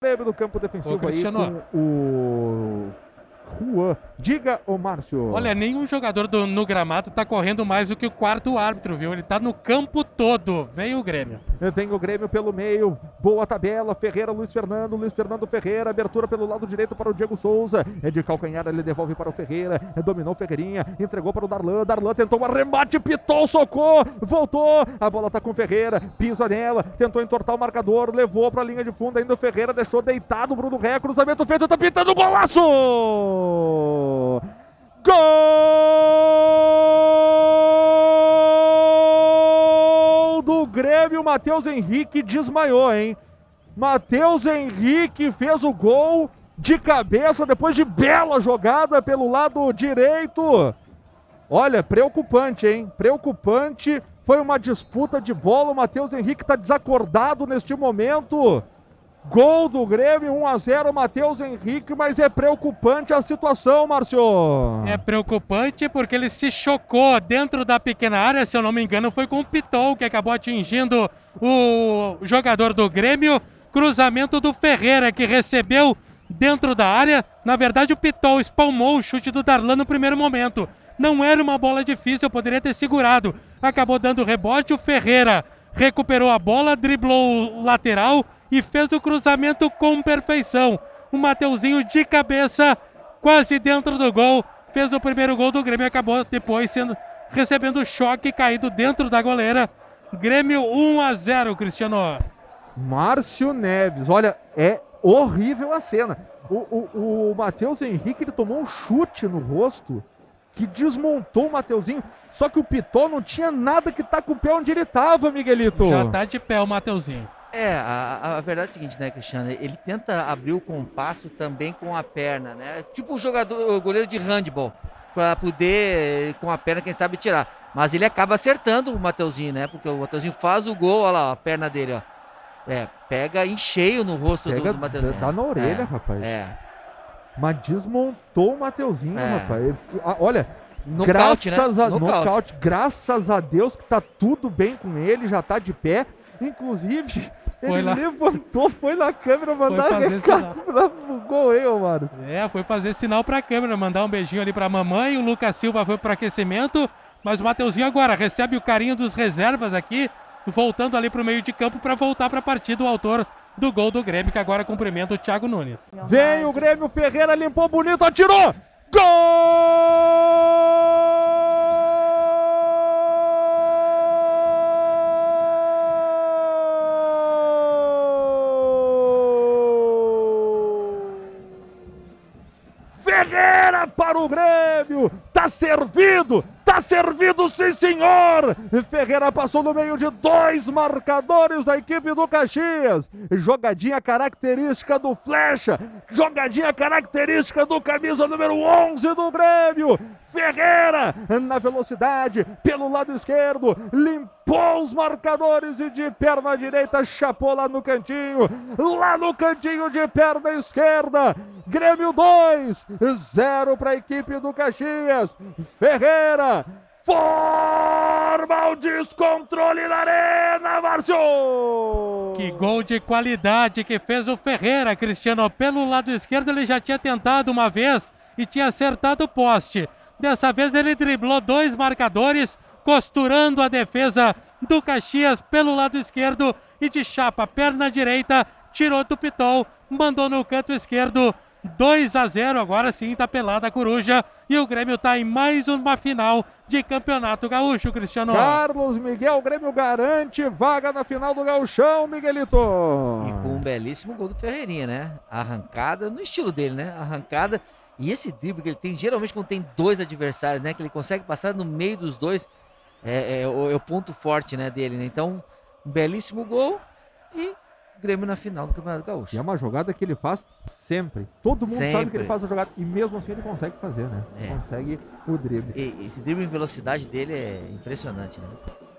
Grêmio no campo defensivo Ô, aí com o Juan. Diga, ô Márcio. Olha, nenhum jogador do- no gramado tá correndo mais do que o quarto árbitro, viu? Ele tá no campo todo. Vem o Grêmio. Tem o Grêmio pelo meio, boa tabela, Ferreira, Luiz Fernando, Luiz Fernando Ferreira, abertura pelo lado direito para o Diego Souza, é de calcanhar, ele devolve para o Ferreira, é, dominou o Ferreirinha, entregou para o Darlan, Darlan tentou um arremate, pitou, socou, voltou, a bola tá com o Ferreira, pisa nela, tentou entortar o marcador, levou para a linha de fundo, ainda o Ferreira deixou deitado. O Bruno Ré, cruzamento feito, tá pintando, golaço! Grêmio, Matheus Henrique desmaiou, hein? Matheus Henrique fez o gol de cabeça depois de bela jogada pelo lado direito. Olha, preocupante, hein? Preocupante. Foi uma disputa de bola. O Matheus Henrique está desacordado neste momento. Gol do Grêmio, 1 a 0 Matheus Henrique, mas é preocupante a situação, Márcio. É preocupante porque ele se chocou dentro da pequena área, se eu não me engano, foi com o Pitol que acabou atingindo o jogador do Grêmio. Cruzamento do Ferreira que recebeu dentro da área. Na verdade, o Pitol espalmou o chute do Darlan no primeiro momento. Não era uma bola difícil, poderia ter segurado. Acabou dando rebote. O Ferreira recuperou a bola, driblou o lateral e fez o cruzamento com perfeição. O Mateuzinho de cabeça, quase dentro do gol, fez o primeiro gol do Grêmio. Acabou depois sendo recebendo choque caído dentro da goleira. Grêmio 1 a 0, Cristiano. Márcio Neves, olha, é horrível a cena. O, o, o Matheus Henrique ele tomou um chute no rosto que desmontou o Mateuzinho. Só que o Pitó não tinha nada que tá com o pé onde ele tava, Miguelito. Já tá de pé o Mateuzinho. É, a, a verdade é a seguinte, né, Cristiano? Ele tenta abrir o compasso também com a perna, né? Tipo o jogador, o goleiro de handball, para poder com a perna, quem sabe, tirar. Mas ele acaba acertando o Mateuzinho, né? Porque o Mateuzinho faz o gol, olha lá, a perna dele, ó. É, pega em cheio no rosto Pega, do, do Mateuzinho. dá na orelha, É, rapaz. É. Mas desmontou o Mateuzinho, É. rapaz. Ele- olha, Nocaute, graças né? a Nocaute. nocaute, graças a Deus que tá tudo bem com ele, já tá de pé. Inclusive, Foi ele lá. levantou, foi na câmera mandar fazer recado pra gol, hein, ô? É, foi fazer sinal pra câmera, mandar um beijinho ali pra mamãe. O Lucas Silva foi pro aquecimento. Mas o Mateuzinho agora recebe o carinho dos reservas aqui, voltando ali pro meio de campo pra voltar pra partida o autor do gol do Grêmio, que agora cumprimenta o Thiago Nunes. Vem o Grêmio, Ferreira limpou bonito, atirou! Gol! Ferreira para o Grêmio! Tá servido! Tá servido, sim, senhor! Ferreira passou no meio de dois marcadores da equipe do Caxias. Jogadinha característica do Flecha. Jogadinha característica do camisa número 11 do Grêmio. Ferreira, na velocidade, pelo lado esquerdo, limpou os marcadores e de perna direita chapou lá no cantinho. Lá no cantinho de perna esquerda. Grêmio 2, 0 para a equipe do Caxias. Ferreira forma o descontrole na arena, Márcio! Que gol de qualidade que fez o Ferreira, Cristiano. Pelo lado esquerdo ele já tinha tentado uma vez e tinha acertado o poste. Dessa vez ele driblou dois marcadores, costurando a defesa do Caxias pelo lado esquerdo e de chapa, perna direita, tirou do Pitol, mandou no canto esquerdo. 2 a 0, agora sim tá pelada a coruja e o Grêmio tá em mais uma final de Campeonato Gaúcho, Cristiano. Carlos Miguel, Grêmio garante vaga na final do Gauchão, Miguelito. E com um belíssimo gol do Ferreirinha, né? Arrancada, no estilo dele, né? Arrancada. E esse drible que ele tem, geralmente quando tem dois adversários, né? Que ele consegue passar no meio dos dois, é, é o, é o ponto forte, né, dele, né? Então, um belíssimo gol e Grêmio na final do Campeonato Gaúcho. E é uma jogada que ele faz sempre. Todo mundo sabe que Sempre. ele faz a jogada. E mesmo assim ele consegue fazer, né? É. Consegue o drible. E, esse drible em velocidade dele é impressionante, né?